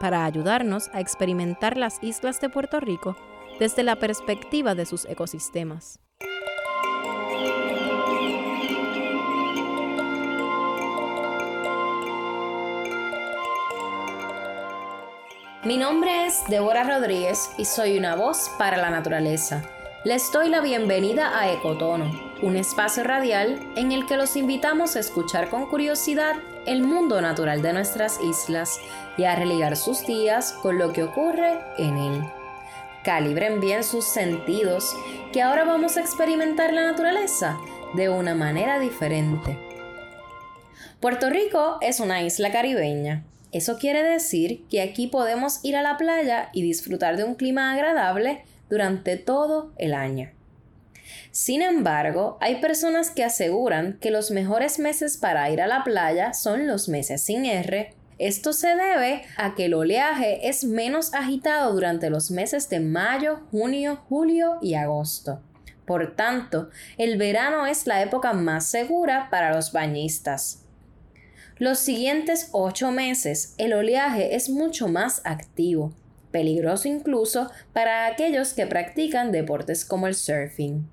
para ayudarnos a experimentar las islas de Puerto Rico desde la perspectiva de sus ecosistemas. Mi nombre es Débora Rodríguez y soy una voz para la naturaleza. Les doy la bienvenida a Ecotono, un espacio radial en el que los invitamos a escuchar con curiosidad el mundo natural de nuestras islas y a religar sus días con lo que ocurre en él. Calibren bien sus sentidos, que ahora vamos a experimentar la naturaleza de una manera diferente. Puerto Rico es una isla caribeña. Eso quiere decir que aquí podemos ir a la playa y disfrutar de un clima agradable durante todo el año. Sin embargo, hay personas que aseguran que los mejores meses para ir a la playa son los meses sin R. Esto se debe a que el oleaje es menos agitado durante los meses de mayo, junio, julio y agosto. Por tanto, el verano es la época más segura para los bañistas. Los siguientes ocho meses el oleaje es mucho más activo, peligroso incluso para aquellos que practican deportes como el surfing.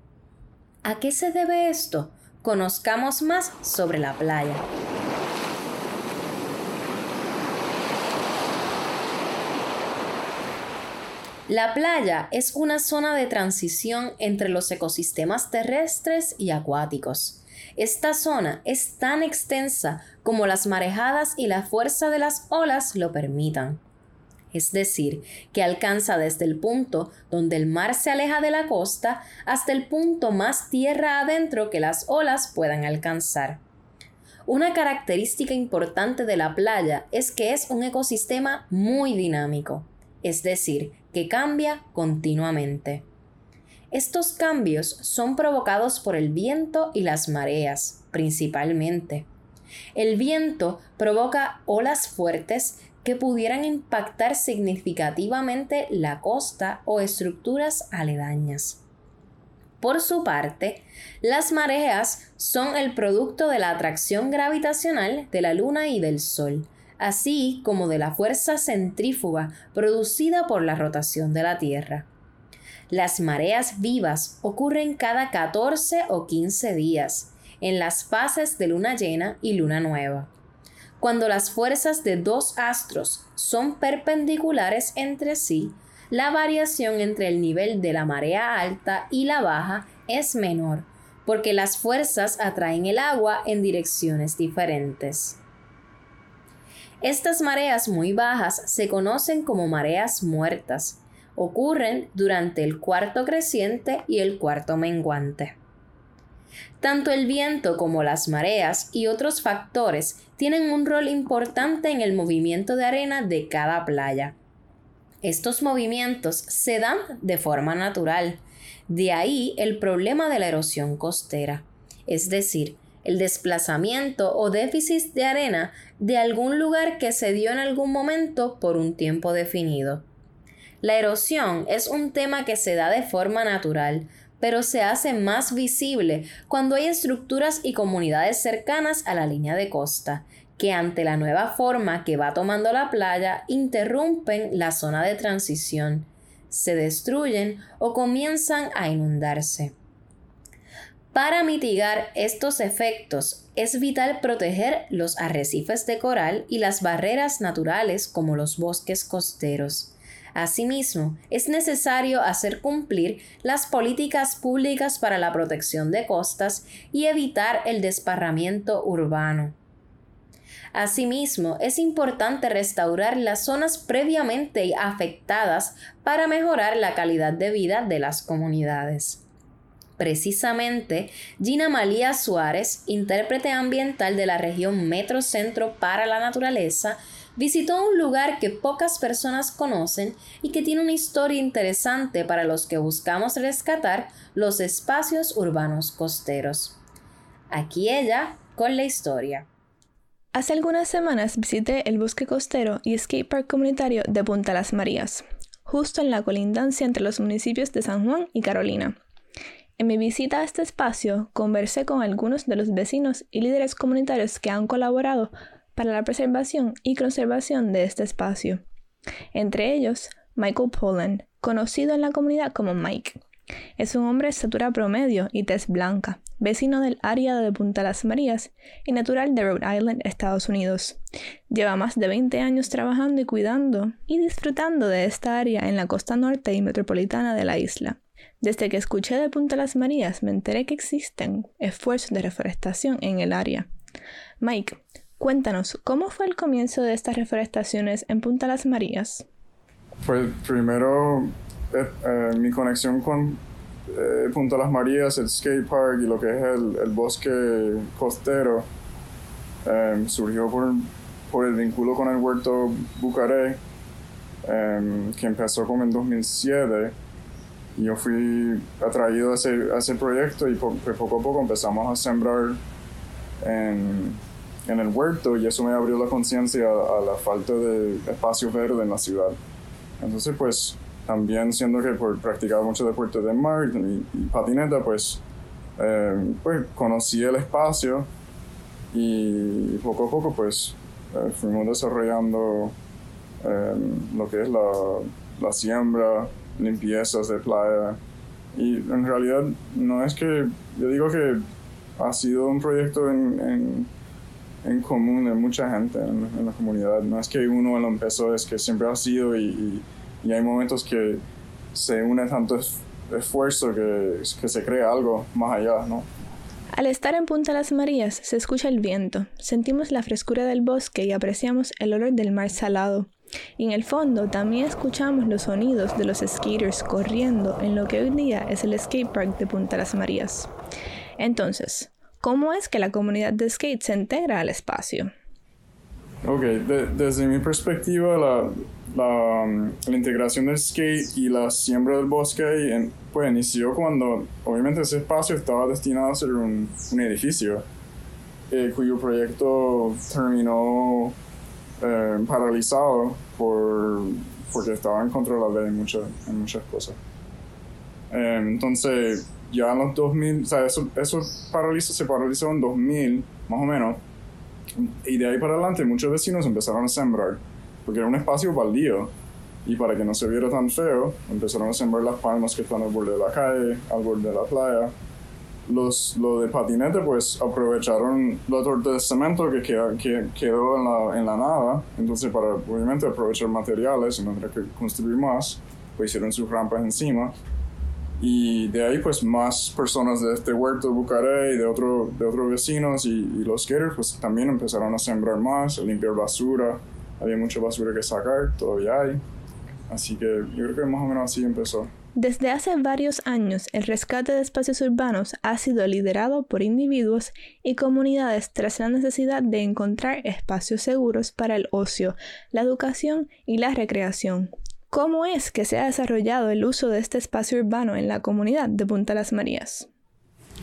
¿A qué se debe esto? Conozcamos más sobre la playa. La playa es una zona de transición entre los ecosistemas terrestres y acuáticos. Esta zona es tan extensa como las marejadas y la fuerza de las olas lo permitan es decir, que alcanza desde el punto donde el mar se aleja de la costa hasta el punto más tierra adentro que las olas puedan alcanzar. Una característica importante de la playa es que es un ecosistema muy dinámico, es decir, que cambia continuamente. Estos cambios son provocados por el viento y las mareas, principalmente. El viento provoca olas fuertes que pudieran impactar significativamente la costa o estructuras aledañas. Por su parte, las mareas son el producto de la atracción gravitacional de la Luna y del Sol, así como de la fuerza centrífuga producida por la rotación de la Tierra. Las mareas vivas ocurren cada 14 o 15 días, en las fases de luna llena y luna nueva cuando las fuerzas de dos astros son perpendiculares entre sí, la variación entre el nivel de la marea alta y la baja es menor, porque las fuerzas atraen el agua en direcciones diferentes. Estas mareas muy bajas se conocen como mareas muertas. Ocurren durante el cuarto creciente y el cuarto menguante. Tanto el viento como las mareas y otros factores tienen un rol importante en el movimiento de arena de cada playa. Estos movimientos se dan de forma natural, de ahí el problema de la erosión costera, es decir, el desplazamiento o déficit de arena de algún lugar que se dio en algún momento por un tiempo definido. La erosión es un tema que se da de forma natural, pero se hace más visible cuando hay estructuras y comunidades cercanas a la línea de costa, que ante la nueva forma que va tomando la playa interrumpen la zona de transición, se destruyen o comienzan a inundarse. Para mitigar estos efectos es vital proteger los arrecifes de coral y las barreras naturales como los bosques costeros. Asimismo, es necesario hacer cumplir las políticas públicas para la protección de costas y evitar el desparramiento urbano. Asimismo, es importante restaurar las zonas previamente afectadas para mejorar la calidad de vida de las comunidades. Precisamente, Gina Malía Suárez, intérprete ambiental de la región Metro Centro para la Naturaleza, visitó un lugar que pocas personas conocen y que tiene una historia interesante para los que buscamos rescatar los espacios urbanos costeros. Aquí ella con la historia. Hace algunas semanas visité el bosque costero y skate park comunitario de Punta Las Marías, justo en la colindancia entre los municipios de San Juan y Carolina. En mi visita a este espacio conversé con algunos de los vecinos y líderes comunitarios que han colaborado para la preservación y conservación de este espacio. Entre ellos, Michael Poland, conocido en la comunidad como Mike. Es un hombre de estatura promedio y tez blanca, vecino del área de Punta Las Marías y natural de Rhode Island, Estados Unidos. Lleva más de 20 años trabajando y cuidando y disfrutando de esta área en la costa norte y metropolitana de la isla. Desde que escuché de Punta Las Marías me enteré que existen esfuerzos de reforestación en el área. Mike, Cuéntanos, ¿cómo fue el comienzo de estas reforestaciones en Punta Las Marías? Pues primero eh, eh, mi conexión con eh, Punta Las Marías, el skate park y lo que es el, bosque costero em, surgió por, el vínculo con el huerto Bucaré, em, que empezó como en 2007. Y yo fui atraído a ese, proyecto y pues poco a poco empezamos a sembrar en el huerto y eso me abrió la conciencia a, la falta de espacio verde en la ciudad. Entonces, pues, también siendo que por practicaba mucho deporte de mar y, patineta, pues, eh, pues conocí el espacio y poco a poco, pues, eh, fuimos desarrollando eh, lo que es la, la siembra, limpiezas de playa. Y en realidad no es que, yo digo que ha sido un proyecto en en común de mucha gente en, la comunidad. No es que uno lo empezó, es que siempre ha sido y, y, hay momentos que se une tanto esfuerzo que, que se crea algo más allá, ¿no? Al estar en Punta Las Marías se escucha el viento, sentimos la frescura del bosque y apreciamos el olor del mar salado. Y en el fondo también escuchamos los sonidos de los skaters corriendo en lo que hoy día es el skate park de Punta Las Marías. Entonces, ¿Cómo es que la comunidad de skate se integra al espacio? Ok, desde mi perspectiva, la, la, la, integración del skate y la siembra del bosque pues, inició cuando, obviamente, ese espacio estaba destinado a ser un, un edificio, eh, cuyo proyecto terminó eh, paralizado por, porque estaba en contra de la ley en, muchas en muchas cosas. Eh, entonces, ya en los 2000, o sea, eso, eso se paralizó en 2000, más o menos. Y de ahí para adelante muchos vecinos empezaron a sembrar, porque era un espacio baldío. Y para que no se viera tan feo, empezaron a sembrar las palmas que están al borde de la calle, al borde de la playa. Los, los de patinete pues aprovecharon la torta de cemento que, queda, que quedó en la, en la nada. Entonces para obviamente aprovechar materiales y no tener que construir más, pues hicieron sus rampas encima y de ahí, pues, más personas de este huerto de Bucaré y de, otro, de otros vecinos y, los skaters, pues, también empezaron a sembrar más, a limpiar basura. Había mucha basura que sacar, todavía hay. Así que yo creo que más o menos así empezó. Desde hace varios años, el rescate de espacios urbanos ha sido liderado por individuos y comunidades tras la necesidad de encontrar espacios seguros para el ocio, la educación y la recreación. ¿Cómo es que se ha desarrollado el uso de este espacio urbano en la comunidad de Punta Las Marías?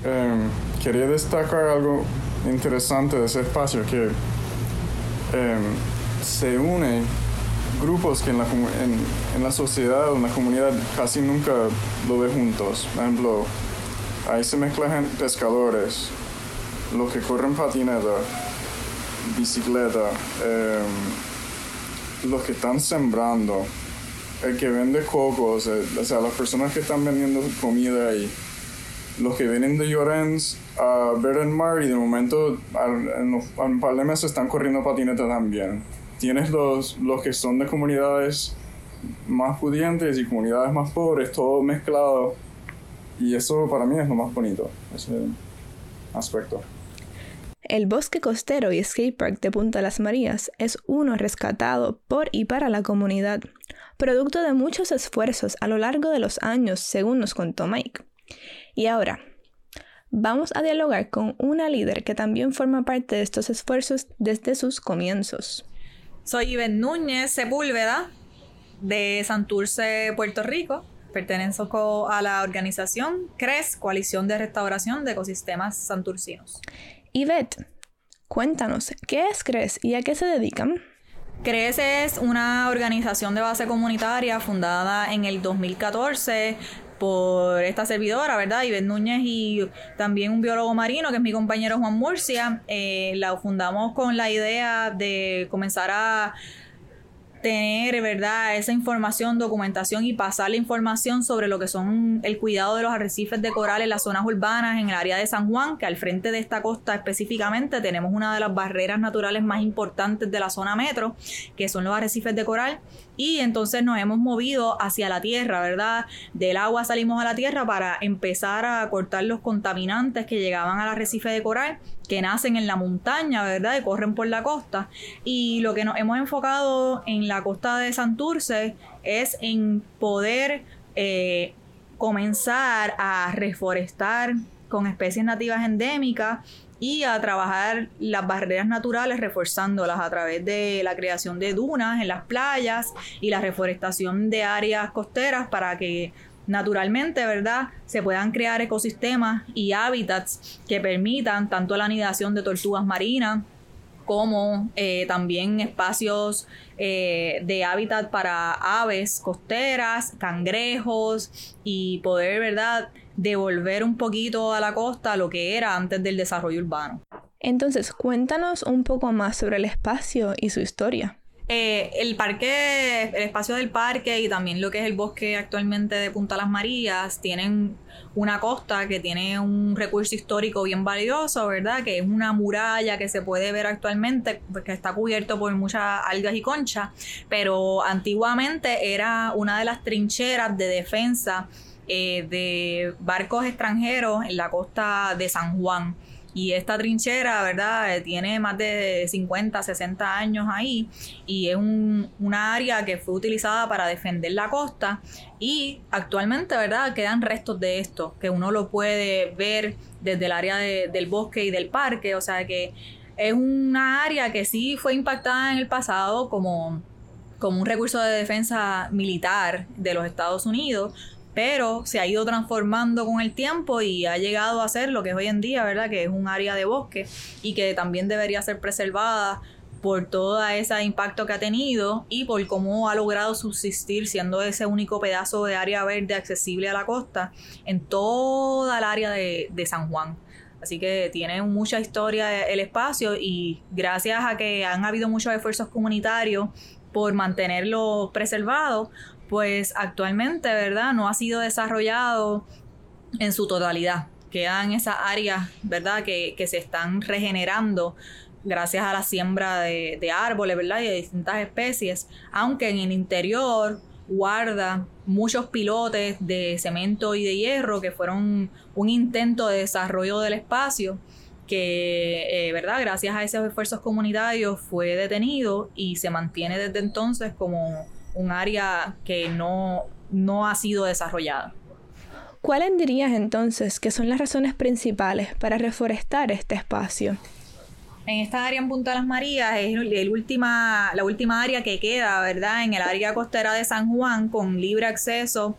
Em, quería destacar algo interesante de ese espacio, que em, se une grupos que en la, en, la sociedad o en la comunidad casi nunca lo ve juntos. Por ejemplo, ahí se mezclan pescadores, los que corren patineta, bicicleta, em, los que están sembrando, el que vende cocos, o sea, las personas que están vendiendo comida ahí, los que vienen de Llorens a ver el mar y de momento en, un par de meses están corriendo patineta también. Tienes los, los que son de comunidades más pudientes y comunidades más pobres, todo mezclado. Y eso para mí es lo más bonito, ese aspecto. El bosque costero y skatepark de Punta Las Marías es uno rescatado por y para la comunidad producto de muchos esfuerzos a lo largo de los años, según nos contó Mike. Y ahora, vamos a dialogar con una líder que también forma parte de estos esfuerzos desde sus comienzos. Soy Iván Núñez Sepúlveda de Santurce, Puerto Rico. Pertenezco a la organización CRES, Coalición de Restauración de Ecosistemas Santurcinos. Yvette, cuéntanos, ¿qué es CRES y a qué se dedican? CRES es una organización de base comunitaria fundada en el 2014 por esta servidora, ¿verdad? Ivette Núñez y también un biólogo marino, que es mi compañero Juan Murcia. Eh, la fundamos con la idea de comenzar a tener, ¿verdad?, esa información, documentación y pasar la información sobre lo que son el cuidado de los arrecifes de coral en las zonas urbanas, en el área de San Juan, que al frente de esta costa específicamente tenemos una de las barreras naturales más importantes de la zona metro, que son los arrecifes de coral. Y entonces nos hemos movido hacia la tierra, ¿verdad? Del agua salimos a la tierra para empezar a cortar los contaminantes que llegaban al arrecife de coral, que nacen en la montaña, ¿verdad? Y corren por la costa. Y lo que nos hemos enfocado en la costa de Santurce es en poder eh, comenzar a reforestar con especies nativas endémicas y a trabajar las barreras naturales reforzándolas a través de la creación de dunas en las playas y la reforestación de áreas costeras para que naturalmente, ¿verdad? Se puedan crear ecosistemas y hábitats que permitan tanto la anidación de tortugas marinas como eh, también espacios eh, de hábitat para aves costeras, cangrejos y poder, ¿verdad?, devolver un poquito a la costa lo que era antes del desarrollo urbano. Entonces, cuéntanos un poco más sobre el espacio y su historia. Eh, el parque, el espacio del parque y también lo que es el bosque actualmente de Punta Las Marías tienen una costa que tiene un recurso histórico bien valioso, ¿verdad? Que es una muralla que se puede ver actualmente, pues, que está cubierto por muchas algas y conchas, pero antiguamente era una de las trincheras de defensa eh, de barcos extranjeros en la costa de San Juan. Y esta trinchera, ¿verdad? Eh, tiene más de 50, 60 años ahí y es un, una área que fue utilizada para defender la costa y actualmente, ¿verdad? Quedan restos de esto, que uno lo puede ver desde el área del bosque y del parque, o sea que es una área que sí fue impactada en el pasado como, como un recurso de defensa militar de los Estados Unidos, pero se ha ido transformando con el tiempo y ha llegado a ser lo que es hoy en día, ¿verdad? Que es un área de bosque y que también debería ser preservada por todo ese impacto que ha tenido y por cómo ha logrado subsistir siendo ese único pedazo de área verde accesible a la costa en toda el área de, de San Juan. Así que tiene mucha historia el espacio y gracias a que han habido muchos esfuerzos comunitarios por mantenerlo preservado, pues actualmente, ¿verdad? No ha sido desarrollado en su totalidad. Quedan esas áreas, ¿verdad? Que, se están regenerando gracias a la siembra de, árboles, ¿verdad? Y de distintas especies, aunque en el interior guarda muchos pilotes de cemento y de hierro que fueron un intento de desarrollo del espacio que, eh, ¿verdad? Gracias a esos esfuerzos comunitarios fue detenido y se mantiene desde entonces como un área que no, no ha sido desarrollada. ¿Cuáles dirías entonces que son las razones principales para reforestar este espacio? En esta área en Punta Las Marías es el última, la última área que queda, ¿verdad? En el área costera de San Juan con libre acceso,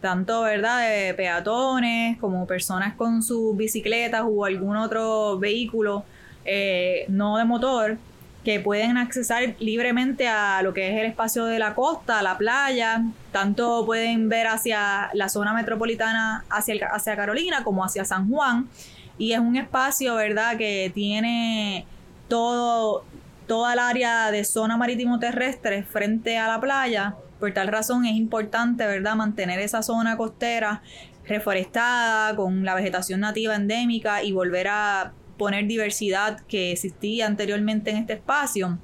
tanto, ¿verdad? De peatones como personas con sus bicicletas o algún otro vehículo eh, no de motor que pueden accesar libremente a lo que es el espacio de la costa, la playa, tanto pueden ver hacia la zona metropolitana, hacia, Carolina, como hacia San Juan. Y es un espacio, ¿verdad?, que tiene todo, toda el área de zona marítimo terrestre frente a la playa. Por tal razón es importante, ¿verdad?, mantener esa zona costera reforestada, con la vegetación nativa endémica y volver a poner diversidad que existía anteriormente en este espacio.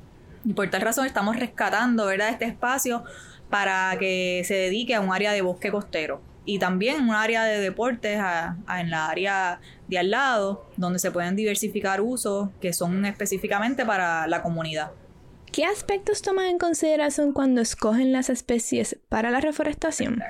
Y por tal razón estamos rescatando ¿verdad? este espacio para que se dedique a un área de bosque costero y también un área de deportes en la área de al lado, donde se pueden diversificar usos que son específicamente para la comunidad. ¿Qué aspectos toman en consideración cuando escogen las especies para la reforestación?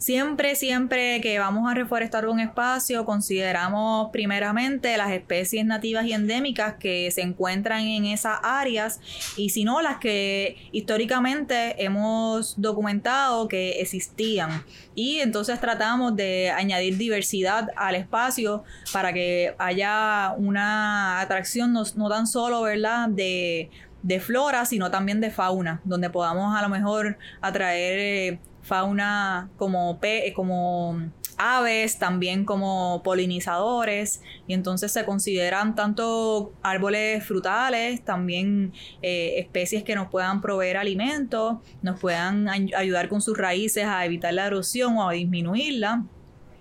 Siempre, siempre que vamos a reforestar un espacio, consideramos primeramente las especies nativas y endémicas que se encuentran en esas áreas y si no, las que históricamente hemos documentado que existían. Y entonces tratamos de añadir diversidad al espacio para que haya una atracción no, tan solo, ¿verdad?, de de flora, sino también de fauna, donde podamos a lo mejor atraer eh, fauna como, pe como aves, también como polinizadores, y entonces se consideran tanto árboles frutales, también eh, especies que nos puedan proveer alimentos, nos puedan ayudar con sus raíces a evitar la erosión o a disminuirla,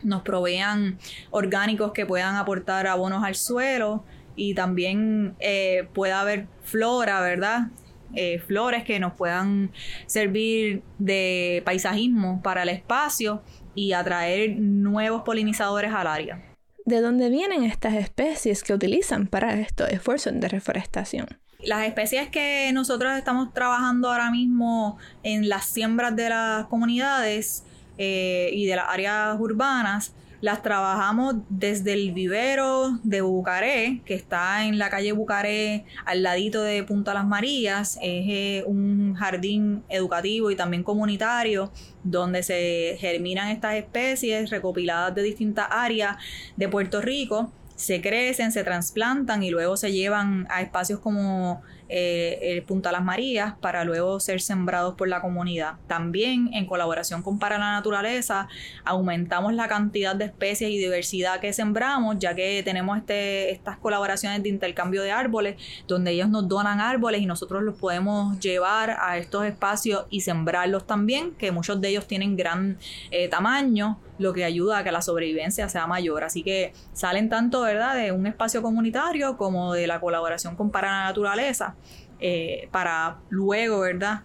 nos provean orgánicos que puedan aportar abonos al suelo y también eh, pueda haber flora, ¿verdad? Eh, flores que nos puedan servir de paisajismo para el espacio y atraer nuevos polinizadores al área. ¿De dónde vienen estas especies que utilizan para estos esfuerzos de reforestación? Las especies que nosotros estamos trabajando ahora mismo en las siembras de las comunidades eh, y de las áreas urbanas las trabajamos desde el vivero de Bucaré, que está en la calle Bucaré, al ladito de Punta Las Marías. Es eh, un jardín educativo y también comunitario donde se germinan estas especies recopiladas de distintas áreas de Puerto Rico. Se crecen, se trasplantan y luego se llevan a espacios como eh, el Punta Las Marías para luego ser sembrados por la comunidad. También en colaboración con Para la Naturaleza aumentamos la cantidad de especies y diversidad que sembramos ya que tenemos este, estas colaboraciones de intercambio de árboles donde ellos nos donan árboles y nosotros los podemos llevar a estos espacios y sembrarlos también que muchos de ellos tienen gran eh, tamaño lo que ayuda a que la sobrevivencia sea mayor. Así que salen tanto, ¿verdad?, de un espacio comunitario como de la colaboración con Para la Naturaleza. Eh, para luego, ¿verdad?,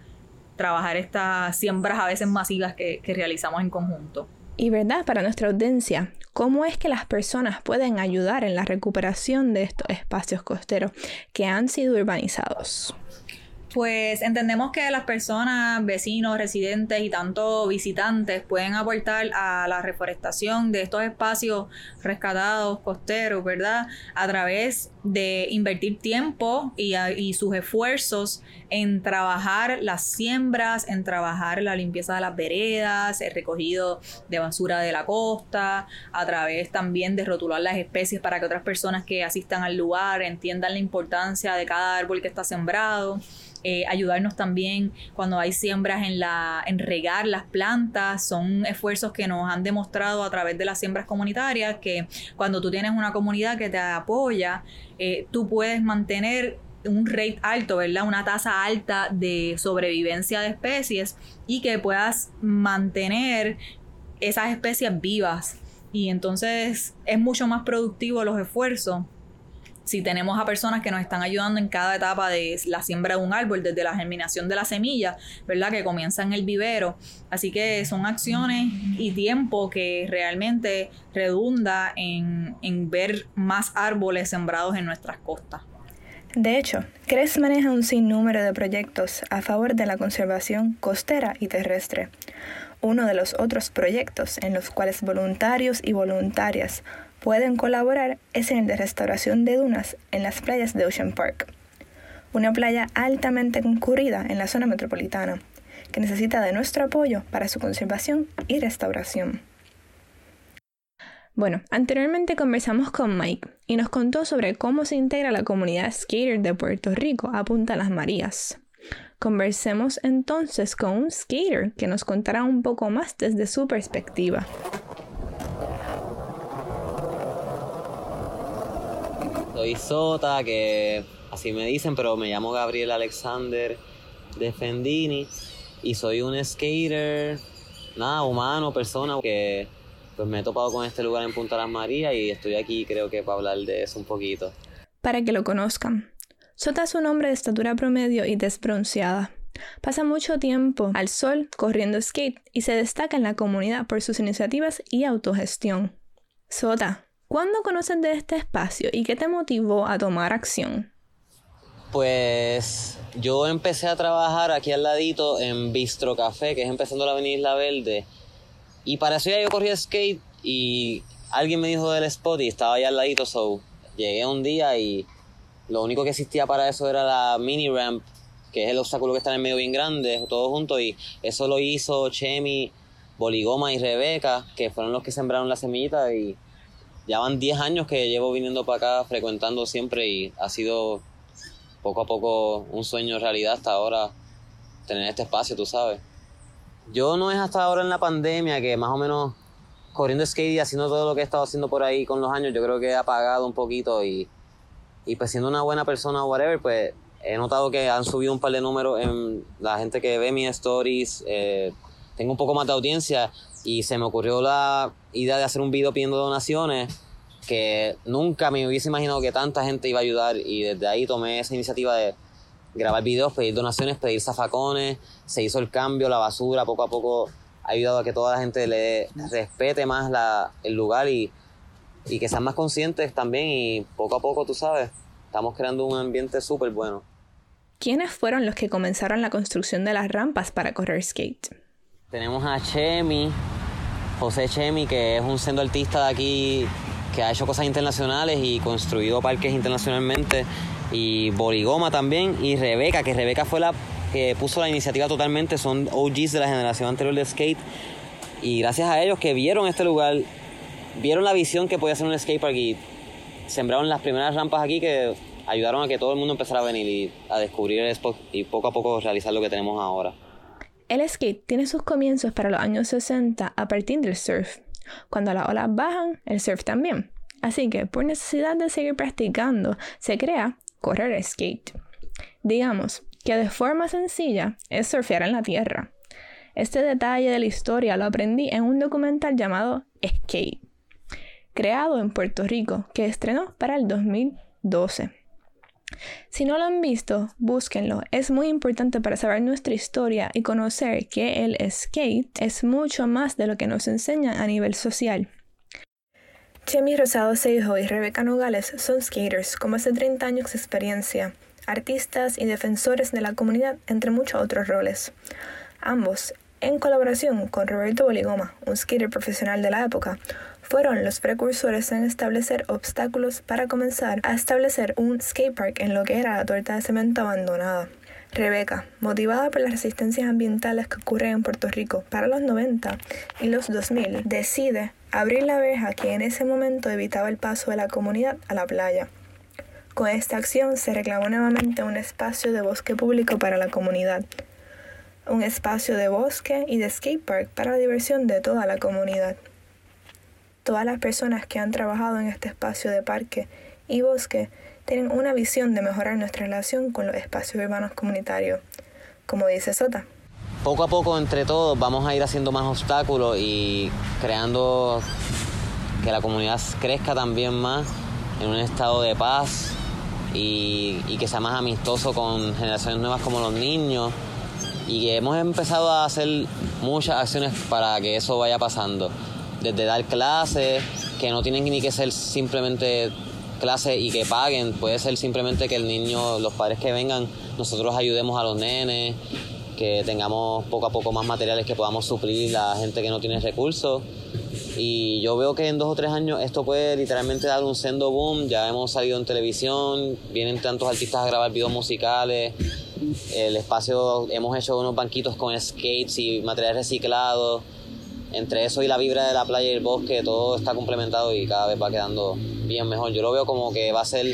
trabajar estas siembras a veces masivas que, que realizamos en conjunto. Y verdad, para nuestra audiencia, ¿cómo es que las personas pueden ayudar en la recuperación de estos espacios costeros que han sido urbanizados? Pues entendemos que las personas, vecinos, residentes y tanto visitantes pueden aportar a la reforestación de estos espacios rescatados, costeros, ¿verdad? A través de invertir tiempo y, y sus esfuerzos en trabajar las siembras, en trabajar la limpieza de las veredas, el recogido de basura de la costa, a través también de rotular las especies para que otras personas que asistan al lugar entiendan la importancia de cada árbol que está sembrado. Eh, ayudarnos también cuando hay siembras en, la, en regar las plantas. Son esfuerzos que nos han demostrado a través de las siembras comunitarias que cuando tú tienes una comunidad que te apoya, eh, tú puedes mantener un rate alto, ¿verdad? Una tasa alta de sobrevivencia de especies y que puedas mantener esas especies vivas. Y entonces es mucho más productivo los esfuerzos si tenemos a personas que nos están ayudando en cada etapa de la siembra de un árbol, desde la germinación de la semilla, ¿verdad? Que comienza en el vivero. Así que son acciones y tiempo que realmente redunda en, en ver más árboles sembrados en nuestras costas. De hecho, CRES maneja un sinnúmero de proyectos a favor de la conservación costera y terrestre. Uno de los otros proyectos en los cuales voluntarios y voluntarias pueden colaborar es en el de restauración de dunas en las playas de Ocean Park, una playa altamente concurrida en la zona metropolitana, que necesita de nuestro apoyo para su conservación y restauración. Bueno, anteriormente conversamos con Mike y nos contó sobre cómo se integra la comunidad skater de Puerto Rico a Punta Las Marías. Conversemos entonces con un skater que nos contará un poco más desde su perspectiva. Soy Sota, que así me dicen, pero me llamo Gabriel Alexander de Fendini y soy un skater, nada, humano, persona que pues me he topado con este lugar en Punta Las Marías y estoy aquí creo que para hablar de eso un poquito. Para que lo conozcan, Sota es un hombre de estatura promedio y desbronceada. Pasa mucho tiempo al sol corriendo skate y se destaca en la comunidad por sus iniciativas y autogestión. Sota, ¿Cuándo conoces de este espacio y qué te motivó a tomar acción? Pues yo empecé a trabajar aquí al ladito en Bistro Café, que es empezando la Avenida Isla Verde. Y para eso ya yo corría skate y alguien me dijo del spot y estaba allá al ladito, so llegué un día y lo único que existía para eso era la mini ramp, que es el obstáculo que está en medio bien grande, todo junto, y eso lo hizo Chemi, Boligoma y Rebeca, que fueron los que sembraron la semillita y ya van 10 años que llevo viniendo para acá, frecuentando siempre y ha sido poco a poco un sueño realidad hasta ahora tener este espacio, tú sabes. Yo no es hasta ahora en la pandemia que más o menos corriendo skate y haciendo todo lo que he estado haciendo por ahí con los años, yo creo que he apagado un poquito y, y pues siendo una buena persona o whatever, pues he notado que han subido un par de números en la gente que ve mis stories, eh, tengo un poco más de audiencia y se me ocurrió la idea de hacer un video pidiendo donaciones que nunca me hubiese imaginado que tanta gente iba a ayudar y desde ahí tomé esa iniciativa de grabar videos, pedir donaciones, pedir zafacones, se hizo el cambio, la basura, poco a poco ha ayudado a que toda la gente le respete más la, el lugar y, y que sean más conscientes también y poco a poco, tú sabes, estamos creando un ambiente súper bueno. ¿Quiénes fueron los que comenzaron la construcción de las rampas para correr skate? Tenemos a Chemi, José Chemi, que es un sendo artista de aquí que ha hecho cosas internacionales y construido parques internacionalmente. Y Borigoma también, y Rebeca, que Rebeca fue la que puso la iniciativa totalmente, son OGs de la generación anterior de skate, y gracias a ellos que vieron este lugar, vieron la visión que podía ser un skatepark y sembraron las primeras rampas aquí que ayudaron a que todo el mundo empezara a venir y a descubrir el spot y poco a poco realizar lo que tenemos ahora. El skate tiene sus comienzos para los años 60 a partir del surf. Cuando las olas bajan, el surf también. Así que por necesidad de seguir practicando, se crea correr skate. Digamos que de forma sencilla es surfear en la tierra. Este detalle de la historia lo aprendí en un documental llamado Skate, creado en Puerto Rico, que estrenó para el 2012. Si no lo han visto, búsquenlo. Es muy importante para saber nuestra historia y conocer que el skate es mucho más de lo que nos enseña a nivel social. Chemi Rosado Seijo y Rebeca Nogales son skaters con más de 30 años de experiencia, artistas y defensores de la comunidad, entre muchos otros roles. Ambos, en colaboración con Roberto Boligoma, un skater profesional de la época, fueron los precursores en establecer obstáculos para comenzar a establecer un skatepark en lo que era la torta de cemento abandonada. Rebeca, motivada por las resistencias ambientales que ocurren en Puerto Rico para los 90 y los 2000, decide abrir la verja que en ese momento evitaba el paso de la comunidad a la playa. Con esta acción se reclamó nuevamente un espacio de bosque público para la comunidad, un espacio de bosque y de skatepark para la diversión de toda la comunidad. Todas las personas que han trabajado en este espacio de parque y bosque tienen una visión de mejorar nuestra relación con los espacios urbanos comunitarios, como dice Sota. Poco a poco entre todos vamos a ir haciendo más obstáculos y creando que la comunidad crezca también más en un estado de paz y, que sea más amistoso con generaciones nuevas como los niños. Y hemos empezado a hacer muchas acciones para que eso vaya pasando desde dar clases que no tienen ni que ser simplemente clases y que paguen puede ser simplemente que el niño los padres que vengan nosotros ayudemos a los nenes que tengamos poco a poco más materiales que podamos suplir la gente que no tiene recursos. Y yo veo que en dos o tres años esto puede literalmente dar un sendo boom. Ya hemos salido en televisión, vienen tantos artistas a grabar videos musicales. El espacio, hemos hecho unos banquitos con skates y materiales reciclados. Entre eso y la vibra de la playa y el bosque, todo está complementado y cada vez va quedando bien mejor. Yo lo veo como que va a ser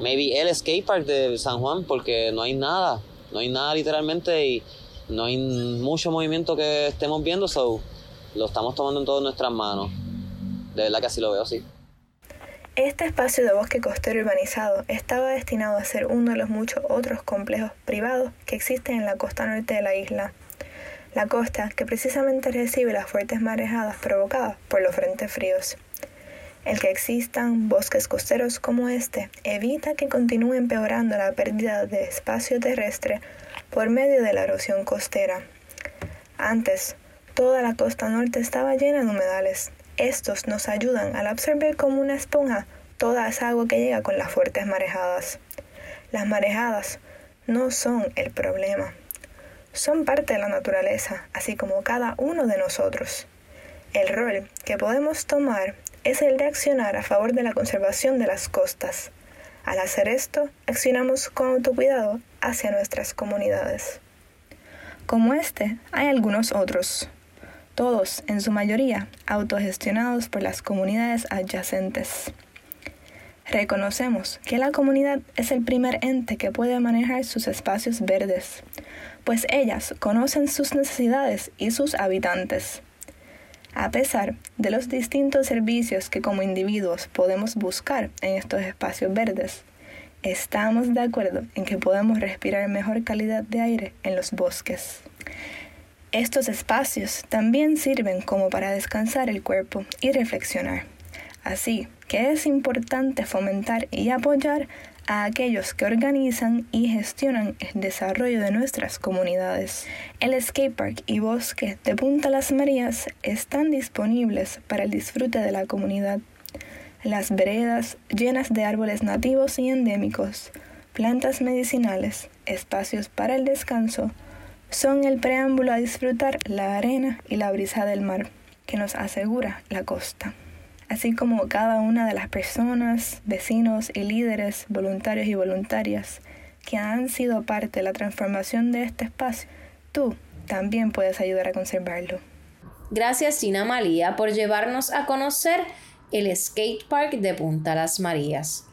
maybe el skatepark de San Juan porque no hay nada no hay nada literalmente y no hay mucho movimiento que estemos viendo, so lo estamos tomando en todas nuestras manos. De verdad que así lo veo, sí. Este espacio de bosque costero urbanizado estaba destinado a ser uno de los muchos otros complejos privados que existen en la costa norte de la isla. La costa que precisamente recibe las fuertes marejadas provocadas por los frentes fríos. El que existan bosques costeros como este evita que continúe empeorando la pérdida de espacio terrestre por medio de la erosión costera. Antes, toda la costa norte estaba llena de humedales. Estos nos ayudan al absorber como una esponja toda esa agua que llega con las fuertes marejadas. Las marejadas no son el problema. Son parte de la naturaleza, así como cada uno de nosotros. El rol que podemos tomar es el de accionar a favor de la conservación de las costas. Al hacer esto, accionamos con autocuidado hacia nuestras comunidades. Como este, hay algunos otros, todos en su mayoría autogestionados por las comunidades adyacentes. Reconocemos que la comunidad es el primer ente que puede manejar sus espacios verdes, pues ellas conocen sus necesidades y sus habitantes. A pesar de los distintos servicios que como individuos podemos buscar en estos espacios verdes, estamos de acuerdo en que podemos respirar mejor calidad de aire en los bosques. Estos espacios también sirven como para descansar el cuerpo y reflexionar. Así que es importante fomentar y apoyar a aquellos que organizan y gestionan el desarrollo de nuestras comunidades. El skatepark y bosque de Punta Las Marías están disponibles para el disfrute de la comunidad. Las veredas llenas de árboles nativos y endémicos, plantas medicinales, espacios para el descanso, son el preámbulo a disfrutar la arena y la brisa del mar que nos asegura la costa así como cada una de las personas, vecinos y líderes, voluntarios y voluntarias que han sido parte de la transformación de este espacio, tú también puedes ayudar a conservarlo. Gracias Gina Malía por llevarnos a conocer el skate park de Punta Las Marías.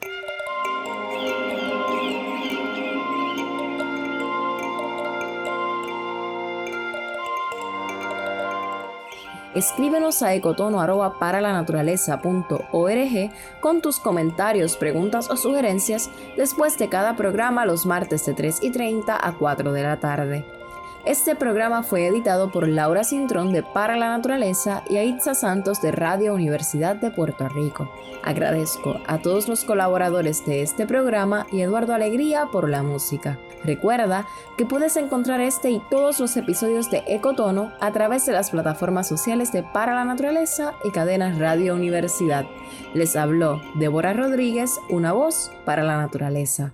Escríbenos a ecotono.paralanaturaleza.org con tus comentarios, preguntas o sugerencias después de cada programa los martes de 3 y 30 a 4 de la tarde. Este programa fue editado por Laura Cintrón de Para la Naturaleza y Aitza Santos de Radio Universidad de Puerto Rico. Agradezco a todos los colaboradores de este programa y Eduardo Alegría por la música. Recuerda que puedes encontrar este y todos los episodios de Ecotono a través de las plataformas sociales de Para la Naturaleza y cadenas Radio Universidad. Les habló Débora Rodríguez, una voz para la naturaleza.